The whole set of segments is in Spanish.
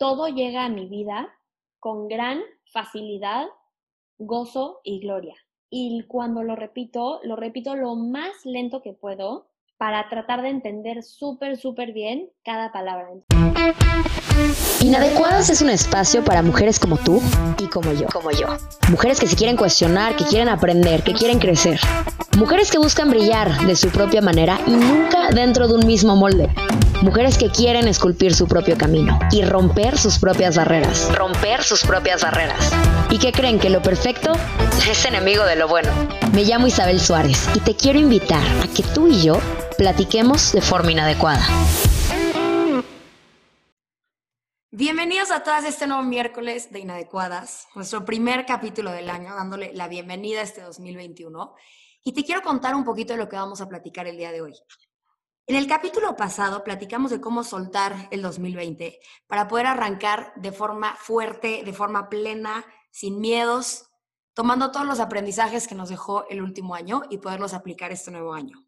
todo llega a mi vida con gran facilidad, gozo y gloria. Y cuando lo repito, lo repito lo más lento que puedo para tratar de entender súper, súper bien cada palabra. Inadecuadas es un espacio para mujeres como tú y como yo, como yo. Mujeres que se quieren cuestionar, que quieren aprender, que quieren crecer. Mujeres que buscan brillar de su propia manera y nunca dentro de un mismo molde. Mujeres que quieren esculpir su propio camino y romper sus propias barreras. Romper sus propias barreras. Y que creen que lo perfecto es enemigo de lo bueno. Me llamo Isabel Suárez y te quiero invitar a que tú y yo platiquemos de forma inadecuada. Bienvenidos a todas este nuevo miércoles de Inadecuadas, nuestro primer capítulo del año, dándole la bienvenida a este 2021. Y te quiero contar un poquito de lo que vamos a platicar el día de hoy. En el capítulo pasado platicamos de cómo soltar el 2020 para poder arrancar de forma fuerte, de forma plena, sin miedos, tomando todos los aprendizajes que nos dejó el último año y poderlos aplicar este nuevo año.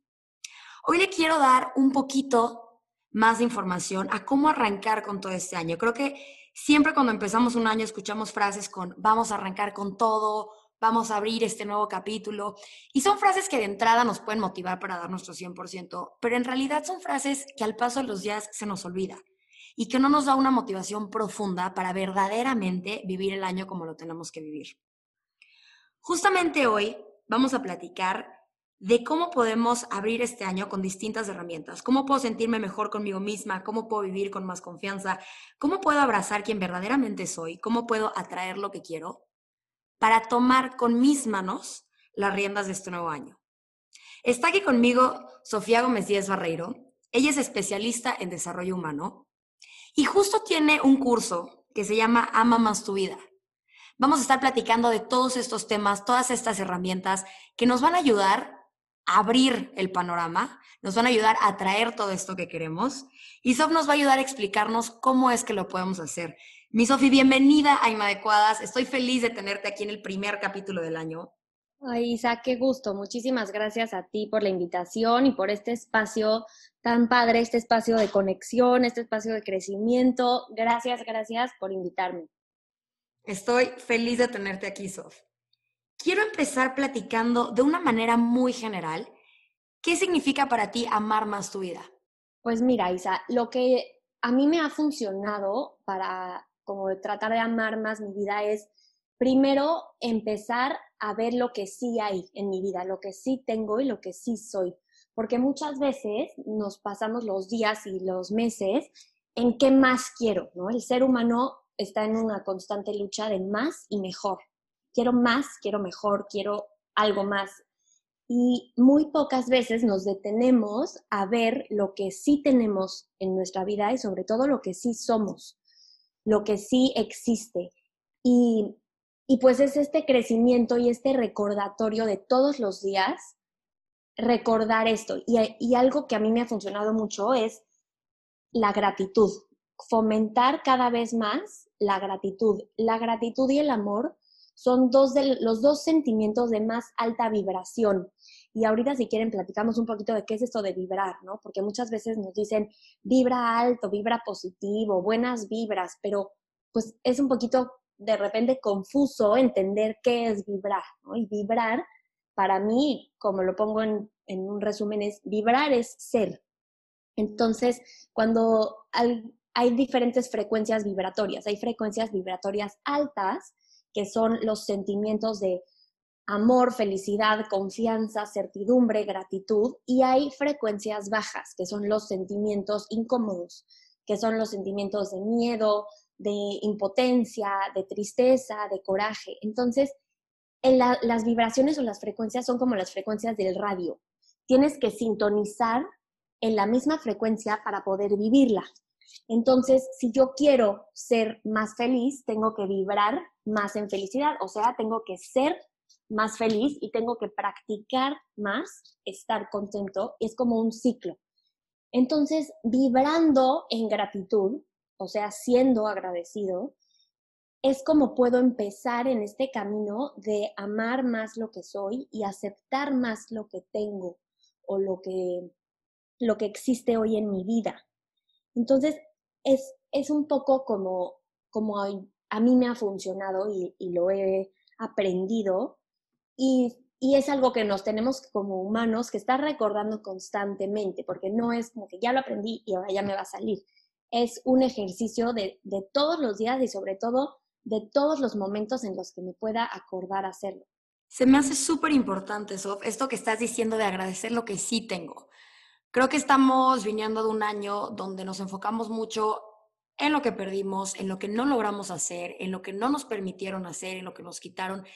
Hoy le quiero dar un poquito más de información a cómo arrancar con todo este año. Creo que siempre cuando empezamos un año escuchamos frases con vamos a arrancar con todo, vamos a abrir este nuevo capítulo. Y son frases que de entrada nos pueden motivar para dar nuestro 100%, pero en realidad son frases que al paso de los días se nos olvida y que no nos da una motivación profunda para verdaderamente vivir el año como lo tenemos que vivir. Justamente hoy vamos a platicar de cómo podemos abrir este año con distintas herramientas. ¿Cómo puedo sentirme mejor conmigo misma? ¿Cómo puedo vivir con más confianza? ¿Cómo puedo abrazar quien verdaderamente soy? ¿Cómo puedo atraer lo que quiero? Para tomar con mis manos las riendas de este nuevo año. Está aquí conmigo Sofía Gómez Díaz Barreiro. Ella es especialista en desarrollo humano y justo tiene un curso que se llama Ama más tu vida. Vamos a estar platicando de todos estos temas, todas estas herramientas que nos van a ayudar abrir el panorama, nos van a ayudar a traer todo esto que queremos y Sof nos va a ayudar a explicarnos cómo es que lo podemos hacer. Mi Sofi, bienvenida a Inadecuadas. Estoy feliz de tenerte aquí en el primer capítulo del año. Ay, Isa, qué gusto. Muchísimas gracias a ti por la invitación y por este espacio tan padre, este espacio de conexión, este espacio de crecimiento. Gracias, gracias por invitarme. Estoy feliz de tenerte aquí, Sof quiero empezar platicando de una manera muy general. ¿Qué significa para ti amar más tu vida? Pues mira, Isa, lo que a mí me ha funcionado para como tratar de amar más mi vida es primero empezar a ver lo que sí hay en mi vida, lo que sí tengo y lo que sí soy. Porque muchas veces nos pasamos los días y los meses en qué más quiero, ¿no? El ser humano está en una constante lucha de más y mejor quiero más, quiero mejor, quiero algo más. Y muy pocas veces nos detenemos a ver lo que sí tenemos en nuestra vida y sobre todo lo que sí somos, lo que sí existe. Y, pues es este crecimiento y este recordatorio de todos los días, recordar esto. Y, y algo que a mí me ha funcionado mucho es la gratitud, fomentar cada vez más la gratitud. La gratitud y el amor son dos de los dos sentimientos de más alta vibración. Y ahorita si quieren platicamos un poquito de qué es esto de vibrar, ¿no? Porque muchas veces nos dicen vibra alto, vibra positivo, buenas vibras, pero pues es un poquito de repente confuso entender qué es vibrar, ¿no? Y vibrar, para mí, como lo pongo en, en un resumen, es vibrar es ser. Entonces, cuando hay diferentes frecuencias vibratorias, hay frecuencias vibratorias altas, que son los sentimientos de amor, felicidad, confianza, certidumbre, gratitud, y hay frecuencias bajas, que son los sentimientos incómodos, que son los sentimientos de miedo, de impotencia, de tristeza, de coraje. Entonces, las vibraciones o las frecuencias son como las frecuencias del radio. Tienes que sintonizar en la misma frecuencia para poder vivirla. Entonces, si yo quiero ser más feliz, tengo que vibrar más en felicidad, o sea, tengo que ser más feliz y tengo que practicar más estar contento. Es como un ciclo. Entonces, vibrando en gratitud, o sea, siendo agradecido, es como puedo empezar en este camino de amar más lo que soy y aceptar más lo que tengo o lo que, lo que existe hoy en mi vida. Entonces, es, es un poco como como a, mí me ha funcionado y, lo he aprendido. Y, y, es algo que nos tenemos como humanos que estar recordando constantemente, porque no es como que ya lo aprendí y ahora ya me va a salir. Es un ejercicio de, de todos los días y sobre todo de todos los momentos en los que me pueda acordar hacerlo. Se me hace súper importante, Sof, esto que estás diciendo de agradecer lo que sí tengo. Creo que estamos viniendo de un año donde nos enfocamos mucho en lo que perdimos, en lo que no logramos hacer, en lo que no nos permitieron hacer, en lo que nos quitaron.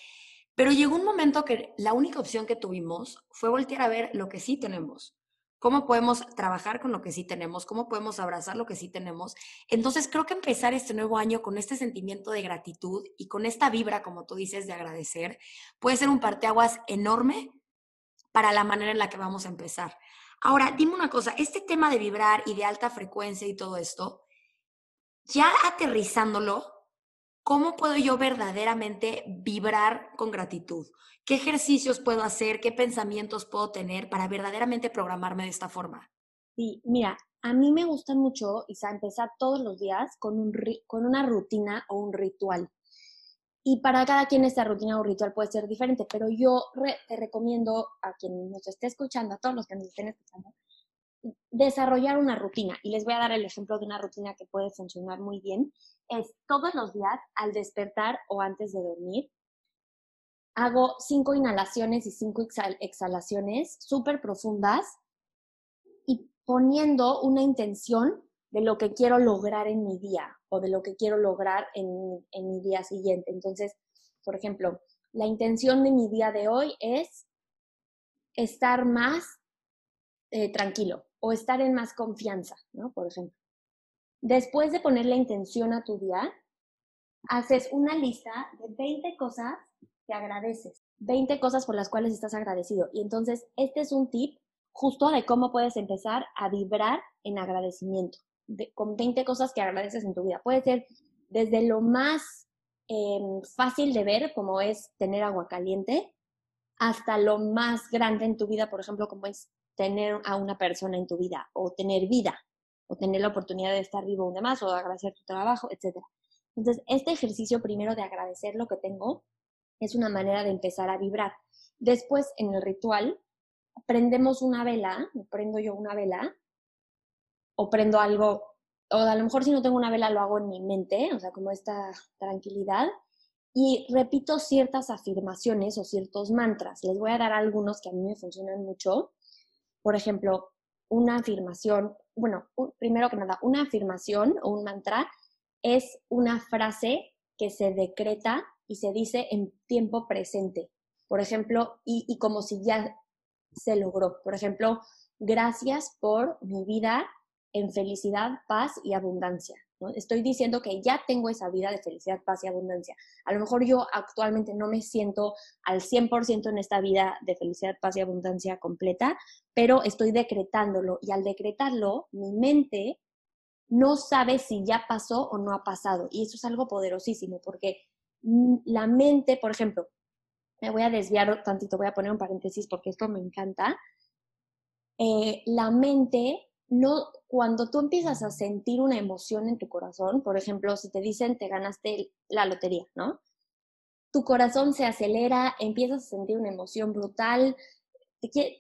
Pero llegó un momento que la única opción que tuvimos fue voltear a ver lo que sí tenemos cómo podemos trabajar con lo que sí tenemos, cómo podemos abrazar lo que sí tenemos. Entonces creo que empezar este nuevo año con este sentimiento de gratitud y con esta vibra, como tú dices, de agradecer, puede ser un parteaguas enorme para la manera en la que vamos a empezar. Ahora, dime una cosa, este tema de vibrar y de alta frecuencia y todo esto, ya aterrizándolo, ¿cómo puedo yo verdaderamente vibrar con gratitud? ¿Qué ejercicios puedo hacer? ¿Qué pensamientos puedo tener para verdaderamente programarme de esta forma? Sí, mira, a mí me gusta mucho, Isa, empezar todos los días con, un, con una rutina o un ritual. Y para cada quien esta rutina o ritual puede ser diferente, pero yo te recomiendo a quien nos esté escuchando, a todos los que nos estén escuchando, desarrollar una rutina. Y les voy a dar el ejemplo de una rutina que puede funcionar muy bien. Es todos los días al despertar o antes de dormir. Hago cinco inhalaciones y cinco exhalaciones súper profundas y poniendo una intención de lo que quiero lograr en mi día o de lo que quiero lograr en, en mi día siguiente. Entonces, por ejemplo, la intención de mi día de hoy es estar más eh, tranquilo o estar en más confianza, ¿no? Por ejemplo. Después de poner la intención a tu día, haces una lista de 20 cosas que agradeces, 20 cosas por las cuales estás agradecido. Y entonces, este es un tip justo de cómo puedes empezar a vibrar en agradecimiento, con 20 cosas que agradeces en tu vida. Puede ser desde lo más em, fácil de ver, como es tener agua caliente, hasta lo más grande en tu vida, por ejemplo, como es tener a una persona en tu vida o tener vida o tener la oportunidad de estar vivo un más o de agradecer tu trabajo, etc. Entonces, este ejercicio primero de agradecer lo que tengo es una manera de empezar a vibrar. Después, en el ritual, prendemos una vela, prendo yo una vela, o prendo algo, o a lo mejor si no tengo una vela lo hago en mi mente, o sea, como esta tranquilidad, y repito ciertas afirmaciones o ciertos mantras. Les voy a dar algunos que a mí me funcionan mucho por ejemplo, una afirmación, bueno, primero que nada, una afirmación o un mantra es una frase que se decreta y se dice en tiempo presente. Por ejemplo, y, y como si ya se logró. Por ejemplo, gracias por mi vida en felicidad, paz y abundancia. Estoy diciendo que ya tengo esa vida de felicidad, paz y abundancia. A lo mejor yo actualmente no me siento al 100% en esta vida de felicidad, paz y abundancia completa, pero estoy decretándolo y al decretarlo, mi mente no sabe si ya pasó o no ha pasado. Y eso es algo poderosísimo porque mm, la mente, por ejemplo, me voy a desviar tantito, voy a poner un paréntesis porque esto me encanta. Eh, la mente no, cuando tú empiezas a sentir una emoción en tu corazón, por ejemplo, si te dicen te ganaste la lotería, ¿no? Tu corazón se acelera, empiezas a sentir una emoción brutal,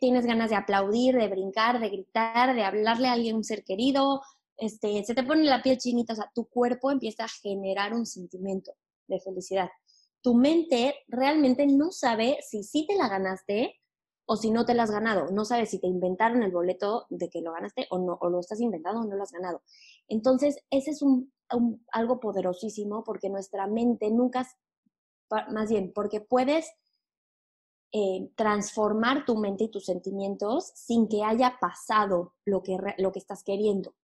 tienes ganas de aplaudir, de brincar, de gritar, de hablarle a alguien, un ser querido, este, se te pone la piel chinita, o sea, tu cuerpo empieza a generar un sentimiento de felicidad. Tu mente realmente no sabe si sí te la ganaste o si no te lo has ganado. No sabes si te inventaron el boleto de que lo ganaste o no, o lo estás inventando o no lo has ganado. Entonces, ese es un, algo poderosísimo porque nuestra mente nunca, más bien, porque puedes eh, transformar tu mente y tus sentimientos sin que haya pasado lo que, lo que estás queriendo.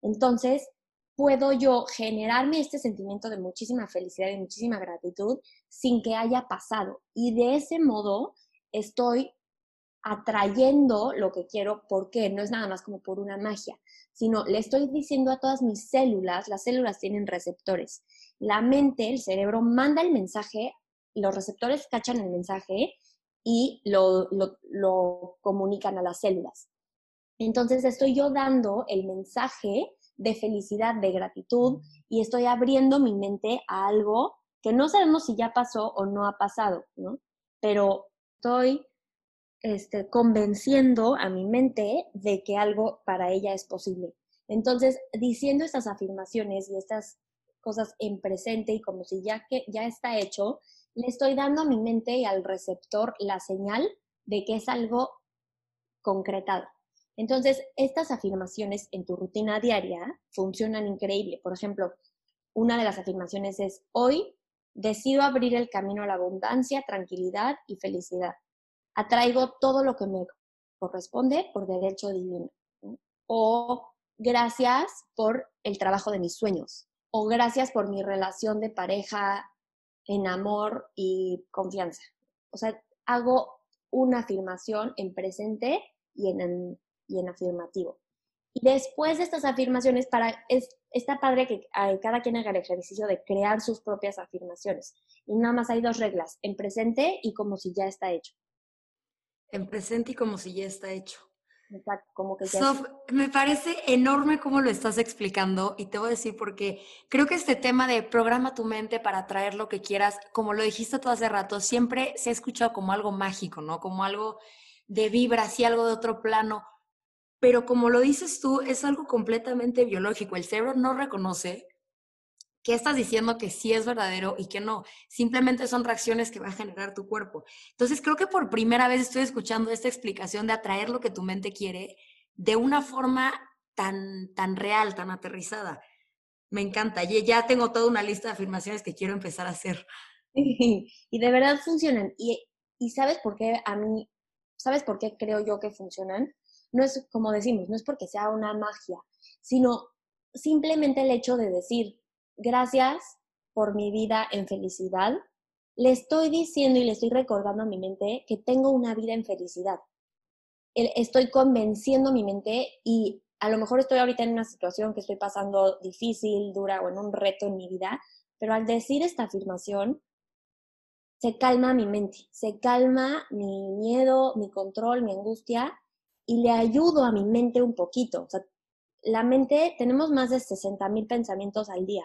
Entonces, puedo yo generarme este sentimiento de muchísima felicidad y muchísima gratitud sin que haya pasado. Y de ese modo estoy atrayendo lo que quiero, porque no es nada más como por una magia, sino le estoy diciendo a todas mis células, las células tienen receptores. La mente, el cerebro, manda el mensaje, los receptores cachan el mensaje y lo, lo comunican a las células. Entonces estoy yo dando el mensaje de felicidad, de gratitud, y estoy abriendo mi mente a algo que no sabemos si ya pasó o no ha pasado, ¿no? Pero estoy este, convenciendo a mi mente de que algo para ella es posible. Entonces, diciendo estas afirmaciones y estas cosas en presente y como si ya que ya está hecho, le estoy dando a mi mente y al receptor la señal de que es algo concretado. Entonces, estas afirmaciones en tu rutina diaria funcionan increíble. Por ejemplo, una de las afirmaciones es, hoy decido abrir el camino a la abundancia, tranquilidad y felicidad. Atraigo todo lo que me corresponde por derecho divino. O gracias por el trabajo de mis sueños. O gracias por mi relación de pareja en amor y confianza. O sea, hago una afirmación en presente y en, y en afirmativo. Y después de estas afirmaciones, para, es, está padre que cada quien haga el ejercicio de crear sus propias afirmaciones. Y nada más hay dos reglas, en presente y como si ya está hecho. En presente y como si ya está hecho. Exacto, como que ya Sof, me parece enorme cómo lo estás explicando y te voy a decir porque creo que este tema de programa tu mente para traer lo que quieras, como lo dijiste tú hace rato, siempre se ha escuchado como algo mágico, ¿no? Como algo de vibra, así algo de otro plano. Pero como lo dices tú, es algo completamente biológico. El cerebro no reconoce qué estás diciendo que sí es verdadero y que no. Simplemente son reacciones que va a generar tu cuerpo. Entonces creo que por primera vez estoy escuchando esta explicación de atraer lo que tu mente quiere de una forma tan, tan real, tan aterrizada. Me encanta. Y ya tengo toda una lista de afirmaciones que quiero empezar a hacer. Y de verdad funcionan. Y, y sabes por qué a mí, sabes por qué creo yo que funcionan? no es como decimos, no es porque sea una magia, sino simplemente el hecho de decir, gracias por mi vida en felicidad, le estoy diciendo y le estoy recordando a mi mente que tengo una vida en felicidad. Estoy convenciendo a mi mente y a lo mejor estoy ahorita en una situación que estoy pasando difícil, dura o en un reto en mi vida, pero al decir esta afirmación, se calma mi mente, se calma mi miedo, mi control, mi angustia y le ayudo a mi mente un poquito. La mente, tenemos más de 60 mil pensamientos al día.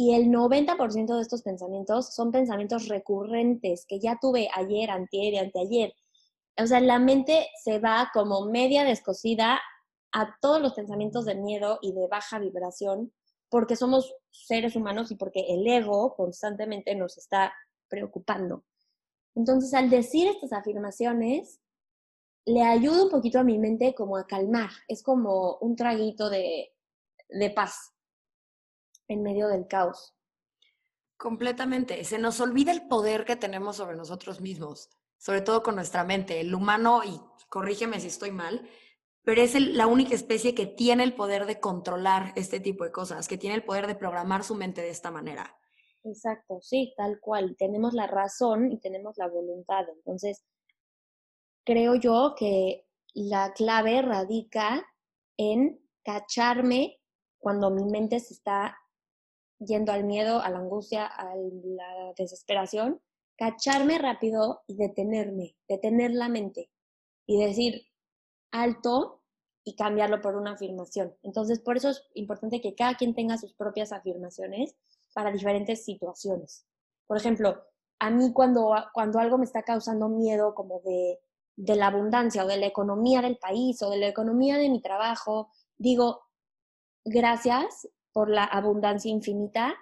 Y el 90% de estos pensamientos son pensamientos recurrentes que ya tuve ayer, antier y anteayer. O sea, la mente se va como media descosida a todos los pensamientos de miedo y de baja vibración porque somos seres humanos y porque el ego constantemente nos está preocupando. Entonces, al decir estas afirmaciones, le ayuda un poquito a mi mente como a calmar. Es como un traguito de, de paz en medio del caos. Completamente. Se nos olvida el poder que tenemos sobre nosotros mismos, sobre todo con nuestra mente. El humano, y corrígeme si estoy mal, pero es la única especie que tiene el poder de controlar este tipo de cosas, que tiene el poder de programar su mente de esta manera. Exacto, sí, tal cual. Tenemos la razón y tenemos la voluntad. Entonces, creo yo que la clave radica en cacharme cuando mi mente se está yendo al miedo, a la angustia, a la desesperación, cacharme rápido y detenerme, detener la mente y decir alto y cambiarlo por una afirmación. Entonces, por eso es importante que cada quien tenga sus propias afirmaciones para diferentes situaciones. Por ejemplo, a mí cuando, cuando algo me está causando miedo, como de de la abundancia o de la economía del país o de la economía de mi trabajo, digo, gracias por la abundancia infinita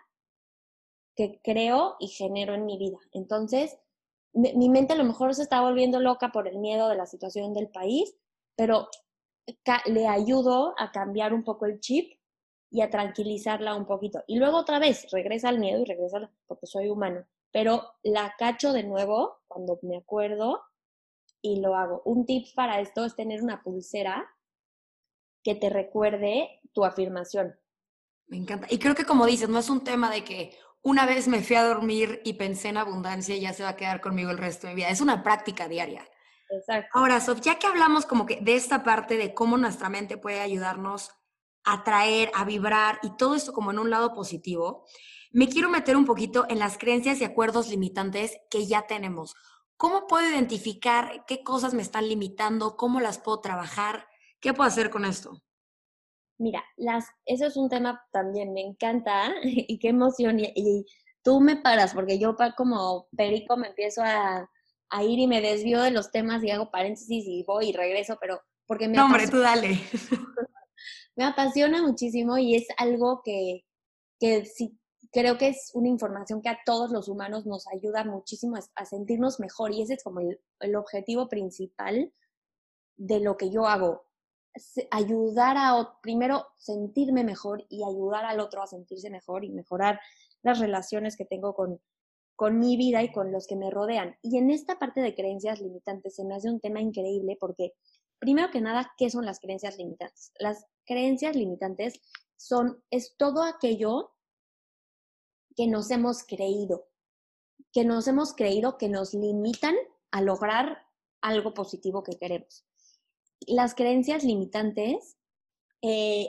que creo y genero en mi vida. Entonces, mi mente a lo mejor se está volviendo loca por el miedo de la situación del país, pero le ayudo a cambiar un poco el chip y a tranquilizarla un poquito. Y luego otra vez regresa el miedo y regresa porque soy humano, pero la cacho de nuevo cuando me acuerdo y lo hago. Un tip para esto es tener una pulsera que te recuerde tu afirmación. Me encanta. Y creo que como dices, no es un tema de que una vez me fui a dormir y pensé en abundancia y ya se va a quedar conmigo el resto de mi vida. Es una práctica diaria. Exacto. Ahora, Sof, ya que hablamos como que de esta parte de cómo nuestra mente puede ayudarnos a traer, a vibrar y todo esto como en un lado positivo, me quiero meter un poquito en las creencias y acuerdos limitantes que ya tenemos. ¿Cómo puedo identificar qué cosas me están limitando? ¿Cómo las puedo trabajar? ¿Qué puedo hacer con esto? Mira, las, eso es un tema también, me encanta y qué emoción. Y, tú me paras, porque yo como perico me empiezo a, a, ir y me desvío de los temas y hago paréntesis y voy y regreso, pero porque me... No, hombre, tú dale. me apasiona muchísimo y es algo que, que sí, creo que es una información que a todos los humanos nos ayuda muchísimo a, sentirnos mejor y ese es como el, el objetivo principal de lo que yo hago ayudar a, primero, sentirme mejor y ayudar al otro a sentirse mejor y mejorar las relaciones que tengo con, con mi vida y con los que me rodean. Y en esta parte de creencias limitantes se me hace un tema increíble porque, primero que nada, ¿qué son las creencias limitantes? Las creencias limitantes son, es todo aquello que nos hemos creído, que nos hemos creído que nos limitan a lograr algo positivo que queremos las creencias limitantes eh,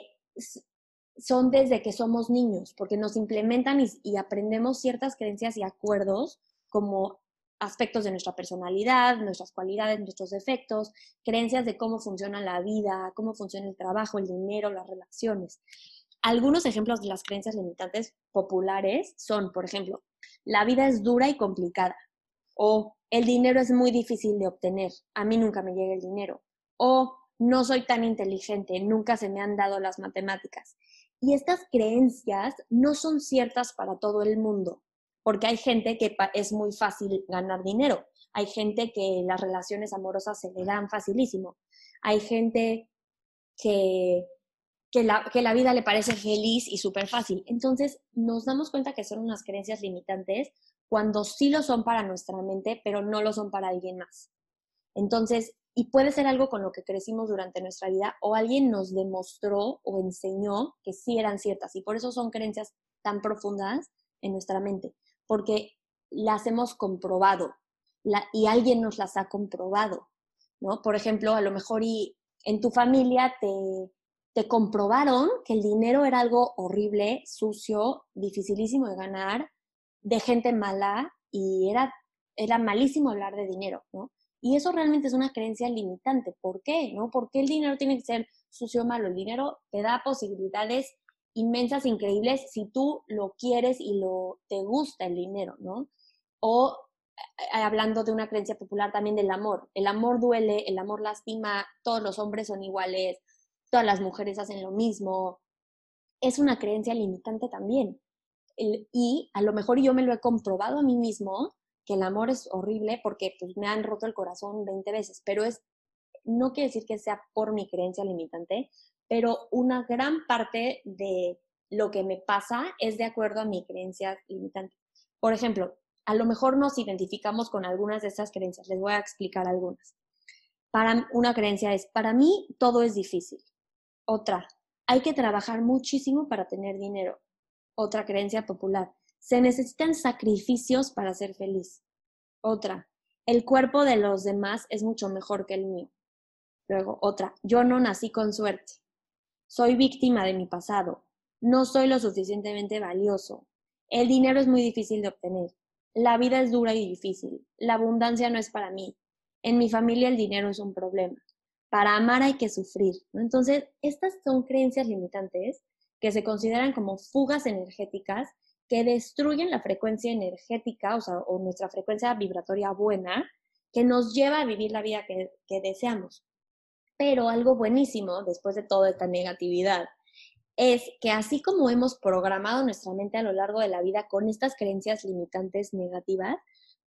son desde que somos niños, porque nos implementan y, aprendemos ciertas creencias y acuerdos como aspectos de nuestra personalidad, nuestras cualidades, nuestros defectos, creencias de cómo funciona la vida, cómo funciona el trabajo, el dinero, las relaciones. Algunos ejemplos de las creencias limitantes populares son, por ejemplo, la vida es dura y complicada o el dinero es muy difícil de obtener, a mí nunca me llega el dinero o no soy tan inteligente, nunca se me han dado las matemáticas. Y estas creencias no son ciertas para todo el mundo, porque hay gente que es muy fácil ganar dinero, hay gente que las relaciones amorosas se le dan facilísimo, hay gente que, que, la, que la vida le parece feliz y súper fácil. Entonces nos damos cuenta que son unas creencias limitantes cuando sí lo son para nuestra mente, pero no lo son para alguien más. Entonces, y puede ser algo con lo que crecimos durante nuestra vida o alguien nos demostró o enseñó que sí eran ciertas y por eso son creencias tan profundas en nuestra mente, porque las hemos comprobado y alguien nos las ha comprobado, ¿no? Por ejemplo, a lo mejor y en tu familia te, te comprobaron que el dinero era algo horrible, sucio, dificilísimo de ganar, de gente mala y era, era malísimo hablar de dinero, ¿no? Y eso realmente es una creencia limitante. ¿Por qué? ¿No? ¿Por qué el dinero tiene que ser sucio o malo? El dinero te da posibilidades inmensas, increíbles, si tú lo quieres y lo te gusta el dinero, ¿no? O eh, hablando de una creencia popular también del amor. El amor duele, el amor lastima, todos los hombres son iguales, todas las mujeres hacen lo mismo. Es una creencia limitante también. y a lo mejor yo me lo he comprobado a mí mismo que el amor es horrible porque pues, me han roto el corazón 20 veces, pero es, no quiere decir que sea por mi creencia limitante, pero una gran parte de lo que me pasa es de acuerdo a mi creencia limitante. Por ejemplo, a lo mejor nos identificamos con algunas de esas creencias. Les voy a explicar algunas. Para una creencia es, para mí todo es difícil. Otra, hay que trabajar muchísimo para tener dinero. Otra creencia popular, se necesitan sacrificios para ser feliz. Otra, el cuerpo de los demás es mucho mejor que el mío. Luego, otra, yo no nací con suerte. Soy víctima de mi pasado. No soy lo suficientemente valioso. El dinero es muy difícil de obtener. La vida es dura y difícil. La abundancia no es para mí. En mi familia el dinero es un problema. Para amar hay que sufrir. Entonces, estas son creencias limitantes que se consideran como fugas energéticas que destruyen la frecuencia energética, o nuestra frecuencia vibratoria buena, que nos lleva a vivir la vida que, que deseamos. Pero algo buenísimo, después de toda esta negatividad, es que así como hemos programado nuestra mente a lo largo de la vida con estas creencias limitantes negativas,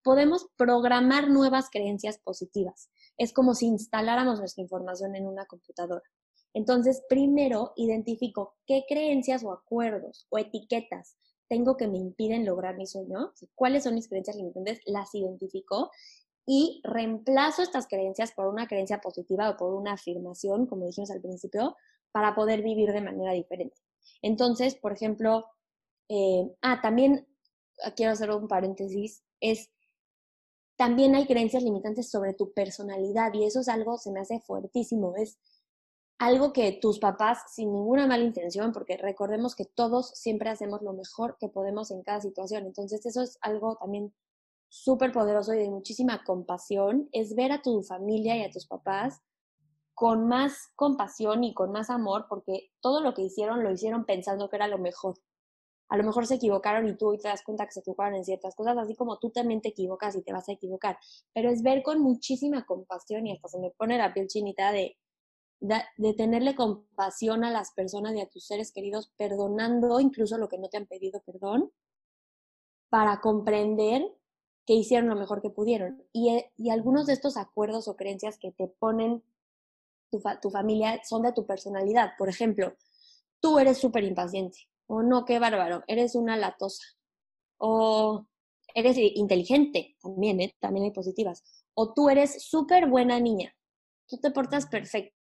podemos programar nuevas creencias positivas. Es como si instaláramos nuestra información en una computadora. Entonces, primero identifico qué creencias o acuerdos o etiquetas tengo que me impiden lograr mi sueño, cuáles son mis creencias limitantes, las identifico y reemplazo estas creencias por una creencia positiva o por una afirmación, como dijimos al principio, para poder vivir de manera diferente. Entonces, por ejemplo, eh, ah, también ah, quiero hacer un paréntesis, es también hay creencias limitantes sobre tu personalidad y eso es algo, se me hace fuertísimo, es algo que tus papás, sin ninguna mala intención, porque recordemos que todos siempre hacemos lo mejor que podemos en cada situación. Entonces, eso es algo también súper poderoso y de muchísima compasión, es ver a tu familia y a tus papás con más compasión y con más amor, porque todo lo que hicieron lo hicieron pensando que era lo mejor. A lo mejor se equivocaron y tú hoy te das cuenta que se equivocaron en ciertas cosas, así como tú también te equivocas y te vas a equivocar. Pero es ver con muchísima compasión y hasta se me pone la piel chinita de, de, tenerle compasión a las personas y a tus seres queridos, perdonando incluso lo que no te han pedido perdón, para comprender que hicieron lo mejor que pudieron. Y, eh, y algunos de estos acuerdos o creencias que te ponen tu, tu familia son de tu personalidad. Por ejemplo, tú eres súper impaciente, o no, qué bárbaro, eres una latosa, o eres inteligente, también, ¿eh? también hay positivas, o tú eres súper buena niña, tú te portas perfecto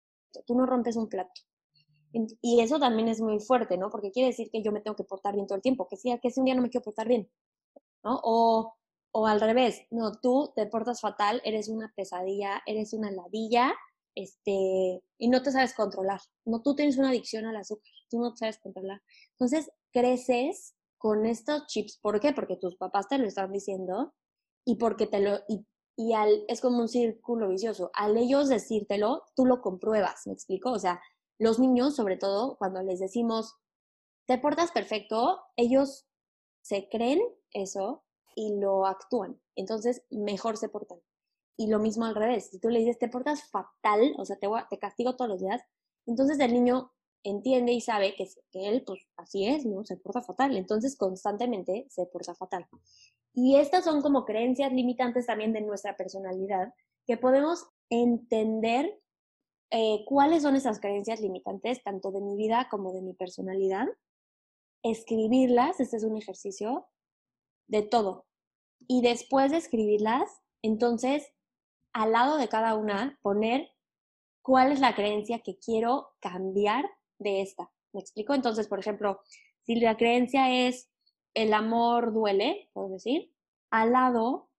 tú no rompes un plato. Y eso también es muy fuerte, ¿no? Porque quiere decir que yo me tengo que portar bien todo el tiempo, que si, que si un día no me quiero portar bien, ¿no? O, o al revés, no, tú te portas fatal, eres una pesadilla, eres una ladilla, este, y no te sabes controlar. No, tú tienes una adicción al azúcar, tú no te sabes controlar. Entonces, creces con estos chips. ¿Por qué? Porque tus papás te lo están diciendo y porque te lo, y y al, es como un círculo vicioso. Al ellos decírtelo, tú lo compruebas, ¿me explico? O sea, los niños, sobre todo, cuando les decimos, te portas perfecto, ellos se creen eso y lo actúan. Entonces, mejor se portan. Y lo mismo al revés. Si tú le dices, te portas fatal, o sea, te, castigo todos los días, entonces el niño entiende y sabe que, que él, pues así es, ¿no? Se porta fatal. Entonces, constantemente se porta fatal. Y estas son como creencias limitantes también de nuestra personalidad, que podemos entender eh, cuáles son esas creencias limitantes, tanto de mi vida como de mi personalidad, escribirlas, este es un ejercicio de todo. Y después de escribirlas, entonces, al lado de cada una, poner cuál es la creencia que quiero cambiar de esta. ¿Me explico? Entonces, por ejemplo, si la creencia es el amor duele, por decir, al lado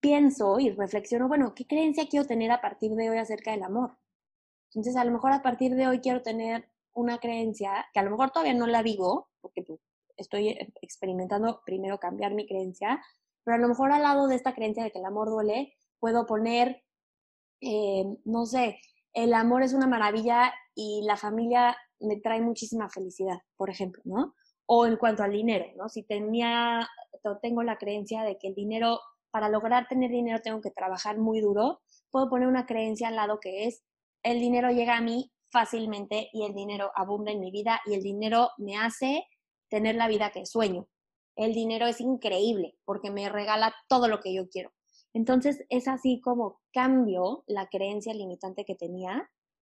pienso y reflexiono, bueno, ¿qué creencia quiero tener a partir de hoy acerca del amor? Entonces, a lo mejor a partir de hoy quiero tener una creencia que a lo mejor todavía no la digo, porque pues, estoy experimentando primero cambiar mi creencia, pero a lo mejor al lado de esta creencia de que el amor duele, puedo poner, eh, no sé, el amor es una maravilla y la familia me trae muchísima felicidad, por ejemplo, ¿no? O en cuanto al dinero, ¿no? Si tenía, tengo la creencia de que el dinero, para lograr tener dinero tengo que trabajar muy duro, puedo poner una creencia al lado que es, el dinero llega a mí fácilmente y el dinero abunda en mi vida y el dinero me hace tener la vida que sueño. El dinero es increíble porque me regala todo lo que yo quiero. Entonces es así como cambio la creencia limitante que tenía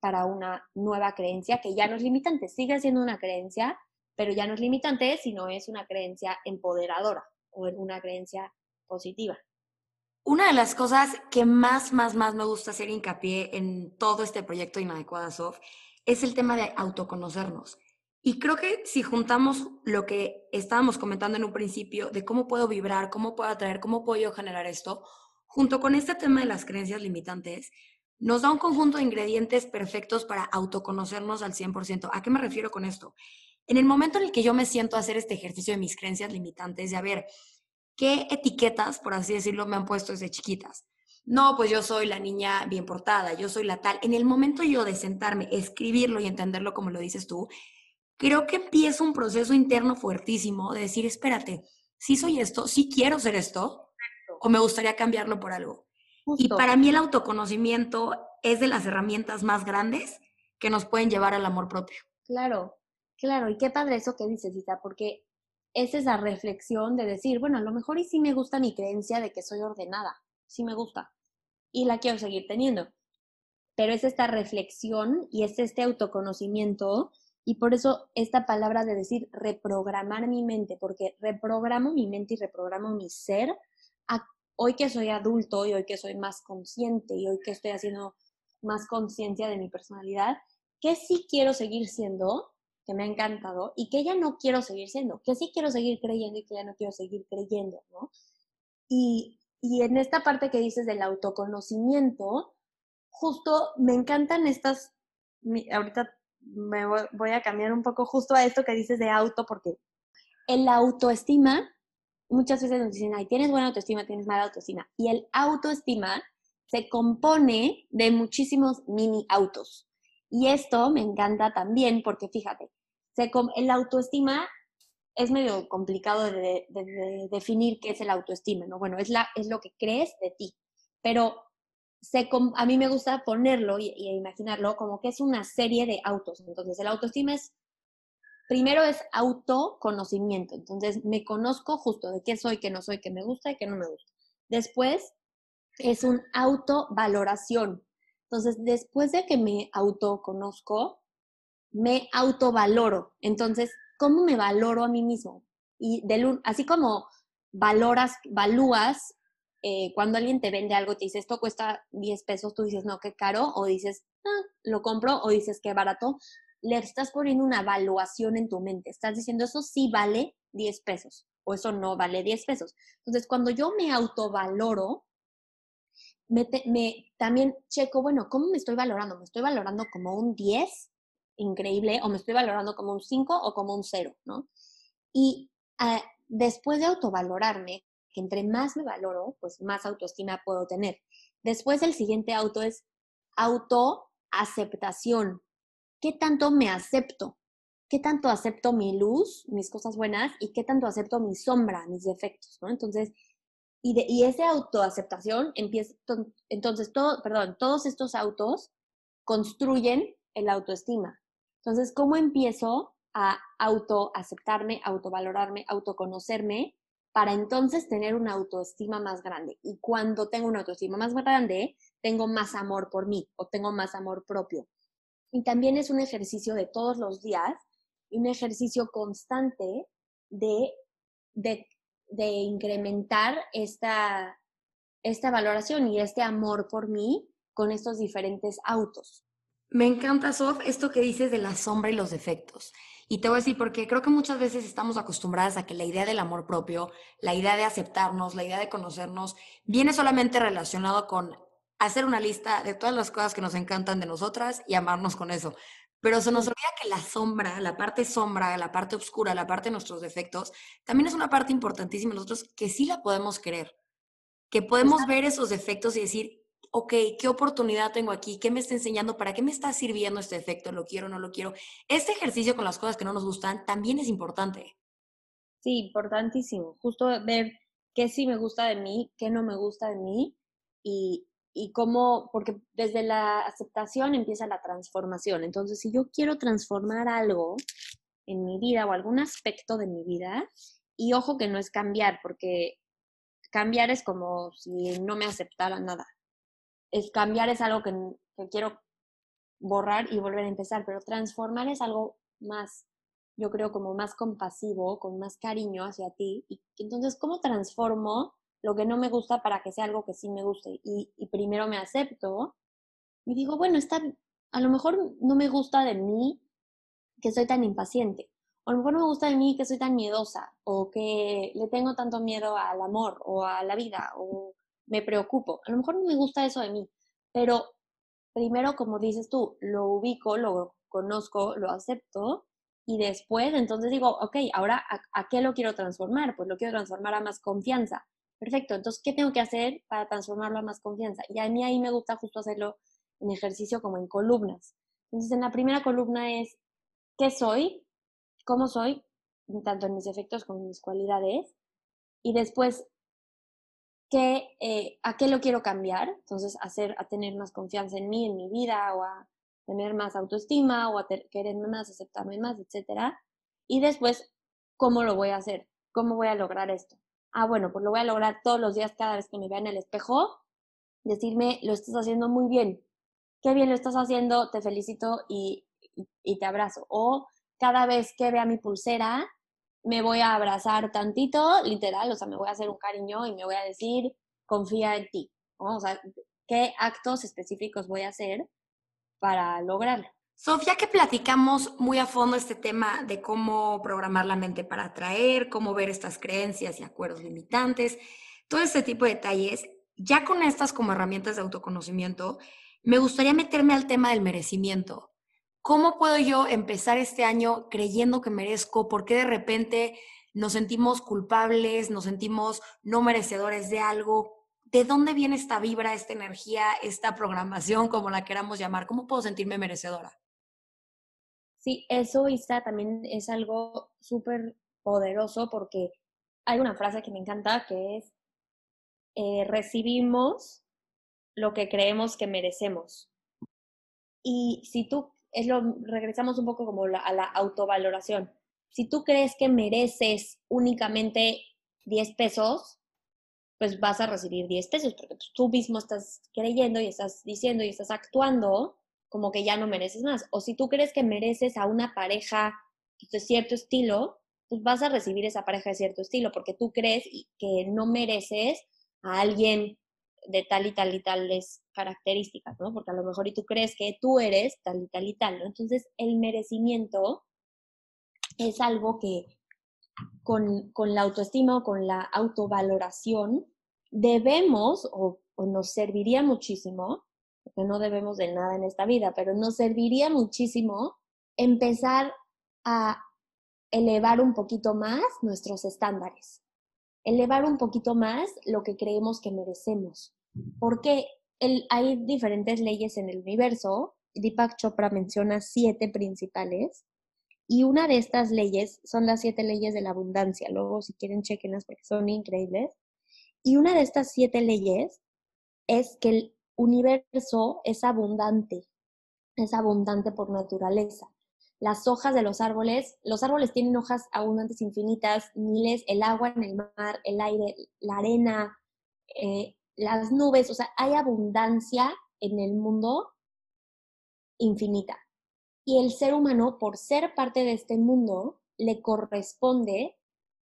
para una nueva creencia que ya no es limitante, sigue siendo una creencia, pero ya no es limitante, sino es una creencia empoderadora o una creencia positiva. Una de las cosas que más, más, más me gusta hacer hincapié en todo este proyecto Inadecuada Soft es el tema de autoconocernos. Y creo que si juntamos lo que estábamos comentando en un principio de cómo puedo vibrar, cómo puedo atraer, cómo puedo generar esto, junto con este tema de las creencias limitantes, nos da un conjunto de ingredientes perfectos para autoconocernos al 100%. ¿A qué me refiero con esto? En el momento en el que yo me siento a hacer este ejercicio de mis creencias limitantes, de a ver, ¿qué etiquetas, por así decirlo, me han puesto desde chiquitas? No, pues yo soy la niña bien portada, yo soy la tal. En el momento yo de sentarme, escribirlo y entenderlo como lo dices tú, creo que empieza un proceso interno fuertísimo de decir, espérate, si soy esto, si quiero ser esto, o me gustaría cambiarlo por algo. Y para mí el autoconocimiento es de las herramientas más grandes que nos pueden llevar al amor propio. Claro, Claro, y qué padre eso que dices, Isa, porque es esa reflexión de decir, bueno, a lo mejor y sí me gusta mi creencia de que soy ordenada, sí me gusta, y la quiero seguir teniendo. Pero es esta reflexión y es este autoconocimiento, y por eso esta palabra de decir reprogramar mi mente, porque reprogramo mi mente y reprogramo mi ser, hoy que soy adulto y hoy que soy más consciente y hoy que estoy haciendo más conciencia de mi personalidad, que sí quiero seguir siendo que me ha encantado y que ya no quiero seguir siendo, que sí quiero seguir creyendo y que ya no quiero seguir creyendo, ¿no? Y, y en esta parte que dices del autoconocimiento, justo me encantan estas, ahorita me voy, a cambiar un poco justo a esto que dices de auto, porque el autoestima, muchas veces nos dicen, ay, tienes buena autoestima, tienes mala autoestima, y el autoestima se compone de muchísimos mini autos. Y esto me encanta también porque fíjate, el autoestima es medio complicado de, definir qué es el autoestima, ¿no? Bueno, es, la, es lo que crees de ti, pero se, a mí me gusta ponerlo y, y, imaginarlo como que es una serie de autos. Entonces, el autoestima es, primero es autoconocimiento, entonces me conozco justo de qué soy, qué no soy, qué me gusta y qué no me gusta. Después es un autovaloración. Entonces, después de que me autoconozco, me autovaloro. Entonces, ¿cómo me valoro a mí mismo? Y así como valoras, valúas, eh, cuando alguien te vende algo, te dice, esto cuesta 10 pesos, tú dices, no, qué caro, o dices, ah, lo compro, o dices, qué barato, le estás poniendo una evaluación en tu mente. Estás diciendo, eso sí vale 10 pesos, o eso no vale 10 pesos. Entonces, cuando yo me autovaloro, me, me, también checo, bueno, ¿cómo me estoy valorando? ¿Me estoy valorando como un 10? Increíble, o me estoy valorando como un 5 o como un 0, ¿no? Y ah, después de autovalorarme, que entre más me valoro, pues más autoestima puedo tener. Después el siguiente auto es autoaceptación. ¿Qué tanto me acepto? ¿Qué tanto acepto mi luz, mis cosas buenas y qué tanto acepto mi sombra, mis defectos, ¿no? Entonces, y, de, y esa autoaceptación empieza, entonces, todo, perdón, todos estos autos construyen el autoestima. Entonces, ¿cómo empiezo a autoaceptarme, autovalorarme, autoconocerme para entonces tener una autoestima más grande? Y cuando tengo una autoestima más grande, tengo más amor por mí o tengo más amor propio. Y también es un ejercicio de todos los días un ejercicio constante de, de de incrementar esta, esta valoración y este amor por mí con estos diferentes autos. Me encanta, Sof, esto que dices de la sombra y los defectos. Y te voy a decir, porque creo que muchas veces estamos acostumbradas a que la idea del amor propio, la idea de aceptarnos, la idea de conocernos, viene solamente relacionado con hacer una lista de todas las cosas que nos encantan de nosotras y amarnos con eso. Pero se nos olvida que la sombra, la parte sombra, la parte oscura, la parte de nuestros defectos, también es una parte importantísima nosotros que sí la podemos querer. Que podemos ver esos defectos y decir, ok, ¿qué oportunidad tengo aquí? ¿Qué me está enseñando? ¿Para qué me está sirviendo este defecto? ¿Lo quiero o no lo quiero? Este ejercicio con las cosas que no nos gustan también es importante. Sí, importantísimo. Justo ver qué sí me gusta de mí, qué no me gusta de mí y, y cómo, porque desde la aceptación empieza la transformación. Entonces, si yo quiero transformar algo en mi vida o algún aspecto de mi vida, y ojo que no es cambiar, porque cambiar es como si no me aceptara nada. Es cambiar es algo que, que quiero borrar y volver a empezar, pero transformar es algo más, yo creo, como más compasivo, con más cariño hacia ti. Y entonces, ¿cómo transformo lo que no me gusta para que sea algo que sí me guste. Y, primero me acepto y digo, bueno, está, a lo mejor no me gusta de mí que soy tan impaciente. O a lo mejor no me gusta de mí que soy tan miedosa o que le tengo tanto miedo al amor o a la vida o me preocupo. A lo mejor no me gusta eso de mí, pero primero, como dices tú, lo ubico, lo conozco, lo acepto y después entonces digo, ok, ahora ¿a, qué lo quiero transformar? Pues lo quiero transformar a más confianza. Perfecto, entonces, ¿qué tengo que hacer para transformarlo a más confianza? Y a mí ahí me gusta justo hacerlo en ejercicio como en columnas. Entonces, en la primera columna es, ¿qué soy? ¿Cómo soy? Tanto en mis efectos como en mis cualidades. Y después, ¿qué, eh, ¿a qué lo quiero cambiar? Entonces, hacer, a tener más confianza en mí, en mi vida, o a tener más autoestima, o a quererme más, aceptarme más, etc. Y después, ¿cómo lo voy a hacer? ¿Cómo voy a lograr esto? Ah, bueno, pues lo voy a lograr todos los días cada vez que me vea en el espejo, decirme, lo estás haciendo muy bien, qué bien lo estás haciendo, te felicito y, te abrazo. O cada vez que vea mi pulsera, me voy a abrazar tantito, literal, o sea, me voy a hacer un cariño y me voy a decir, confía en ti. O sea, ¿qué actos específicos voy a hacer para lograrlo? Sofía, que platicamos muy a fondo este tema de cómo programar la mente para atraer, cómo ver estas creencias y acuerdos limitantes, todo este tipo de detalles, ya con estas como herramientas de autoconocimiento, me gustaría meterme al tema del merecimiento. ¿Cómo puedo yo empezar este año creyendo que merezco? ¿Por qué de repente nos sentimos culpables, nos sentimos no merecedores de algo? ¿de dónde viene esta vibra, esta energía, esta programación, como la queramos llamar? ¿Cómo puedo sentirme merecedora? Sí, eso, Isa, también es algo súper poderoso porque hay una frase que me encanta que es, eh, recibimos lo que creemos que merecemos. Y si tú, es lo, regresamos un poco como a la autovaloración. Si tú crees que mereces únicamente 10 pesos, pues vas a recibir 10 pesos, porque tú mismo estás creyendo y estás diciendo y estás actuando como que ya no mereces más. O si tú crees que mereces a una pareja de cierto estilo, pues vas a recibir esa pareja de cierto estilo, porque tú crees que no mereces a alguien de tal y tal y tales características, ¿no? Porque a lo mejor y tú crees que tú eres tal y tal y tal, ¿no? Entonces, el merecimiento es algo que con, con la autoestima o con la autovaloración debemos o, o nos serviría muchísimo, porque no debemos de nada en esta vida, pero nos serviría muchísimo empezar a elevar un poquito más nuestros estándares elevar un poquito más lo que creemos que merecemos. Porque hay diferentes leyes en el universo. Deepak Chopra menciona siete principales. Y una de estas leyes son las siete leyes de la abundancia. Luego, si quieren, chequenlas porque son increíbles. Y una de estas siete leyes es que el universo es abundante, es abundante por naturaleza las hojas de los árboles, los árboles tienen hojas abundantes infinitas, miles, el agua en el mar, el aire, la arena, eh, las nubes, o sea, hay abundancia en el mundo infinita. Y el ser humano, por ser parte de este mundo, le corresponde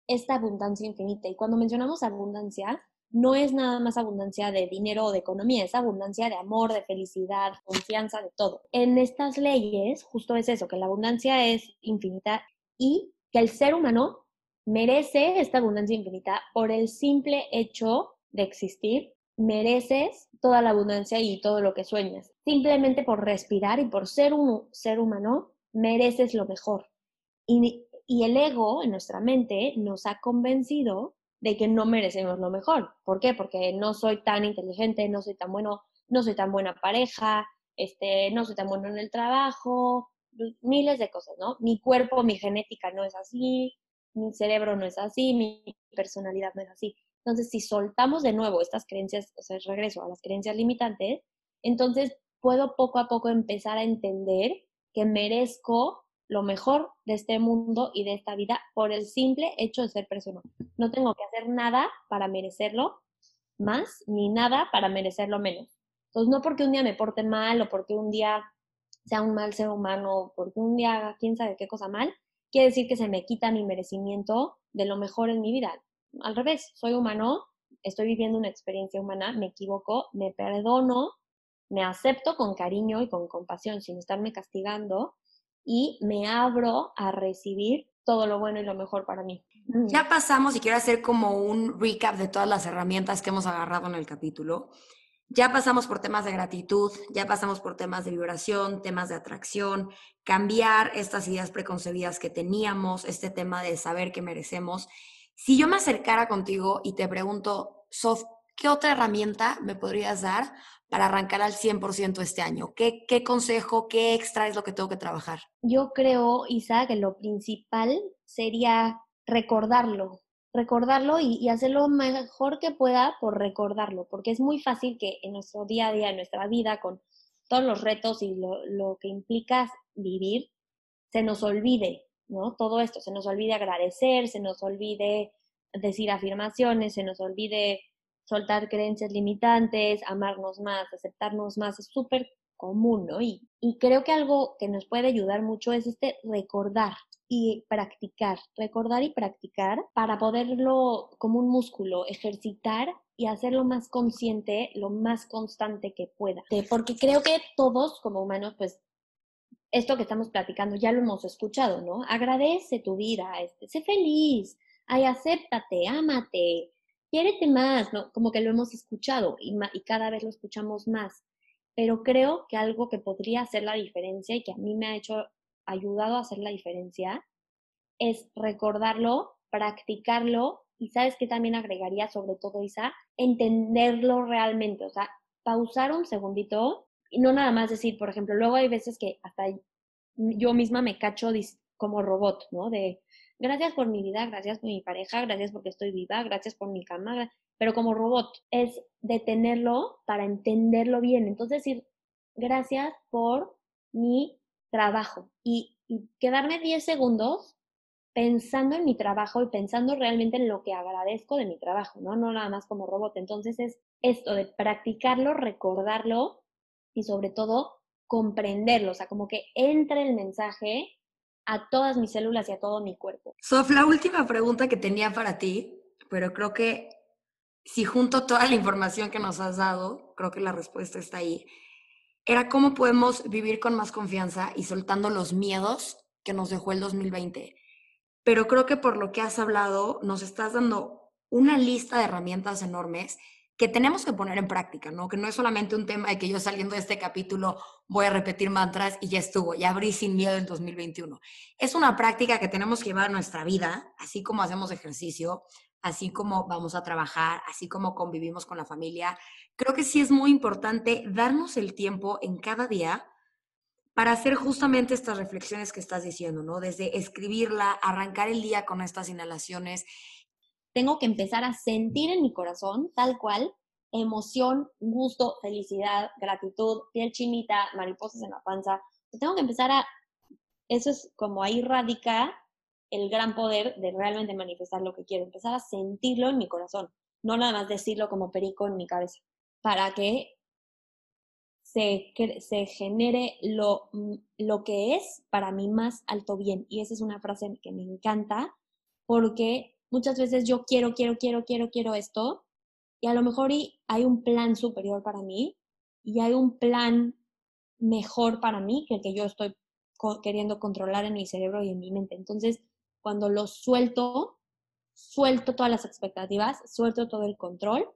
esta abundancia infinita. Y cuando mencionamos abundancia, no es nada más abundancia de dinero o de economía, es abundancia de amor, de felicidad, confianza, de todo. En estas leyes justo es eso, que la abundancia es infinita y que el ser humano merece esta abundancia infinita por el simple hecho de existir, mereces toda la abundancia y todo lo que sueñas. Simplemente por respirar y por ser un ser humano, mereces lo mejor. Y, y el ego en nuestra mente nos ha convencido de que no merecemos lo mejor. ¿Por qué? Porque no soy tan inteligente, no soy tan bueno, no soy tan buena pareja, este, no soy tan bueno en el trabajo, miles de cosas, ¿no? Mi cuerpo, mi genética no es así, mi cerebro no es así, mi personalidad no es así. Entonces, si soltamos de nuevo estas creencias, o sea, regreso a las creencias limitantes, entonces puedo poco a poco empezar a entender que merezco lo mejor de este mundo y de esta vida por el simple hecho de ser persona. No tengo que hacer nada para merecerlo más, ni nada para merecerlo menos. Entonces, no porque un día me porte mal o porque un día sea un mal ser humano o porque un día haga quién sabe qué cosa mal, quiere decir que se me quita mi merecimiento de lo mejor en mi vida. Al revés, soy humano, estoy viviendo una experiencia humana, me equivoco, me perdono, me acepto con cariño y con compasión sin estarme castigando y me abro a recibir todo lo bueno y lo mejor para mí. Mm. Ya pasamos y quiero hacer como un recap de todas las herramientas que hemos agarrado en el capítulo. Ya pasamos por temas de gratitud, ya pasamos por temas de vibración, temas de atracción, cambiar estas ideas preconcebidas que teníamos, este tema de saber que merecemos. Si yo me acercara contigo y te pregunto, Sof, ¿qué otra herramienta me podrías dar para arrancar al 100% este año? ¿Qué, ¿Qué consejo, qué extra es lo que tengo que trabajar? Yo creo, Isa, que lo principal sería recordarlo, recordarlo y, y, hacer lo mejor que pueda por recordarlo, porque es muy fácil que en nuestro día a día, en nuestra vida, con todos los retos y lo, lo que implica vivir, se nos olvide, ¿no? Todo esto, se nos olvide agradecer, se nos olvide decir afirmaciones, se nos olvide soltar creencias limitantes, amarnos más, aceptarnos más, es súper común, ¿no? Y, creo que algo que nos puede ayudar mucho es este recordar y practicar, recordar y practicar para poderlo como un músculo, ejercitar y hacerlo más consciente, lo más constante que pueda. Porque creo que todos como humanos, pues esto que estamos platicando ya lo hemos escuchado, ¿no? Agradece tu vida, este, sé feliz, ay, acéptate, ámate, quiérete más, ¿no? Como que lo hemos escuchado y, cada vez lo escuchamos más. Pero creo que algo que podría hacer la diferencia y que a mí me ha hecho, ayudado a hacer la diferencia, es recordarlo, practicarlo y sabes que también agregaría sobre todo, Isa, entenderlo realmente, o sea, pausar un segundito y no nada más decir, por ejemplo, luego hay veces que hasta yo misma me cacho como robot, ¿no? De gracias por mi vida, gracias por mi pareja, gracias porque estoy viva, gracias por mi cama, pero como robot es detenerlo para entenderlo bien. Entonces decir gracias por mi trabajo y, quedarme 10 segundos pensando en mi trabajo y pensando realmente en lo que agradezco de mi trabajo, ¿no? No nada más como robot. Entonces es esto de practicarlo, recordarlo y sobre todo comprenderlo, o sea, como que entre el mensaje a todas mis células y a todo mi cuerpo. Sof, la última pregunta que tenía para ti, pero creo que si junto toda la información que nos has dado, creo que la respuesta está ahí, era cómo podemos vivir con más confianza y soltando los miedos que nos dejó el 2020. Pero creo que por lo que has hablado, nos estás dando una lista de herramientas enormes que tenemos que poner en práctica, ¿no? Que no es solamente un tema de que yo saliendo de este capítulo voy a repetir mantras y ya estuvo, ya abrí sin miedo en 2021. Es una práctica que tenemos que llevar a nuestra vida, así como hacemos ejercicio, así como vamos a trabajar, así como convivimos con la familia. Creo que sí es muy importante darnos el tiempo en cada día para hacer justamente estas reflexiones que estás diciendo, ¿no? Desde escribirla, arrancar el día con estas inhalaciones tengo que empezar a sentir en mi corazón, tal cual, emoción, gusto, felicidad, gratitud, piel chinita, mariposas en la panza. Tengo que empezar a, eso es como ahí radica el gran poder de realmente manifestar lo que quiero, empezar a sentirlo en mi corazón, no nada más decirlo como perico en mi cabeza, para que se, se genere lo, lo que es para mi más alto bien. Y esa es una frase que me encanta porque muchas veces yo quiero, quiero, quiero, quiero, quiero esto, y a lo mejor hay un plan superior para mí y hay un plan mejor para mí que el que yo estoy queriendo controlar en mi cerebro y en mi mente. Entonces, cuando lo suelto, suelto todas las expectativas, suelto todo el control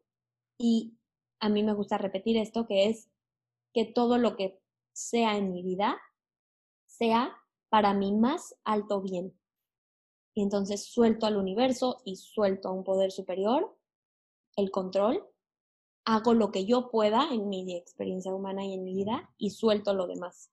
y a mí me gusta repetir esto, que es que todo lo que sea en mi vida sea para mi más alto bien y entonces suelto al universo y suelto a un poder superior el control, hago lo que yo pueda en mi experiencia humana y en mi vida y suelto lo demás.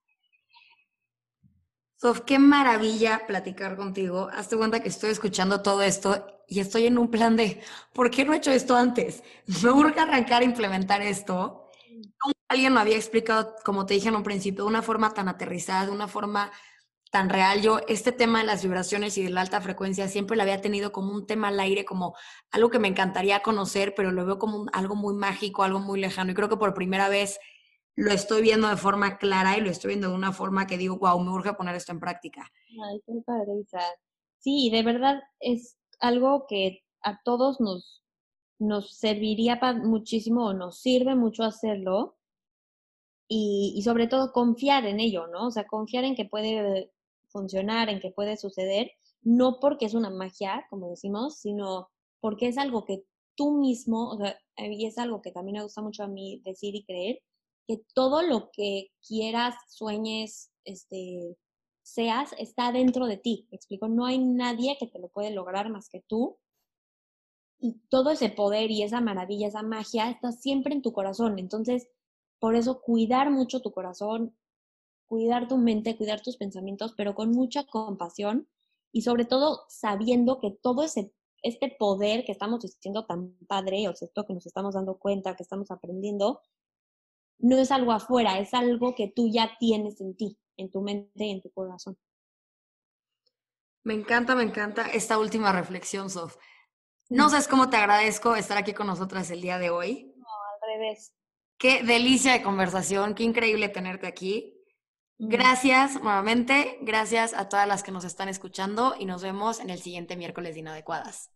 Sof, qué maravilla platicar contigo. Hazte cuenta que estoy escuchando todo esto y estoy en un plan de, ¿por qué no he hecho esto antes? Me urge arrancar a implementar esto. Alguien me había explicado, como te dije en un principio, de una forma tan aterrizada, de una forma tan real. Yo este tema de las vibraciones y de la alta frecuencia siempre lo había tenido como un tema al aire, como algo que me encantaría conocer, pero lo veo como algo muy mágico, algo muy lejano. Y creo que por primera vez lo estoy viendo de forma clara y lo estoy viendo de una forma que digo, wow, me urge poner esto en práctica. Ay, qué padre, Sí, de verdad es algo que a todos nos, nos serviría muchísimo o nos sirve mucho hacerlo. Y, y, sobre todo confiar en ello, ¿no? O sea, confiar en que puede funcionar, en que puede suceder, no porque es una magia, como decimos, sino porque es algo que tú mismo, o sea, y es algo que también me gusta mucho a mí decir y creer, que todo lo que quieras, sueñes, este, seas, está dentro de ti. ¿Me explico? No hay nadie que te lo puede lograr más que tú. Y todo ese poder y esa maravilla, esa magia, está siempre en tu corazón. Entonces, por eso cuidar mucho tu corazón, cuidar tu mente, cuidar tus pensamientos, pero con mucha compasión y sobre todo sabiendo que todo ese este poder que estamos diciendo tan padre, o sea, esto que nos estamos dando cuenta, que estamos aprendiendo, no es algo afuera, es algo que tú ya tienes en ti, en tu mente y en tu corazón. Me encanta, me encanta esta última reflexión, Sof. No sabes cómo te agradezco estar aquí con nosotras el día de hoy. No, al revés. Qué delicia de conversación, qué increíble tenerte aquí. Gracias nuevamente, gracias a todas las que nos están escuchando y nos vemos en el siguiente miércoles de Inadecuadas.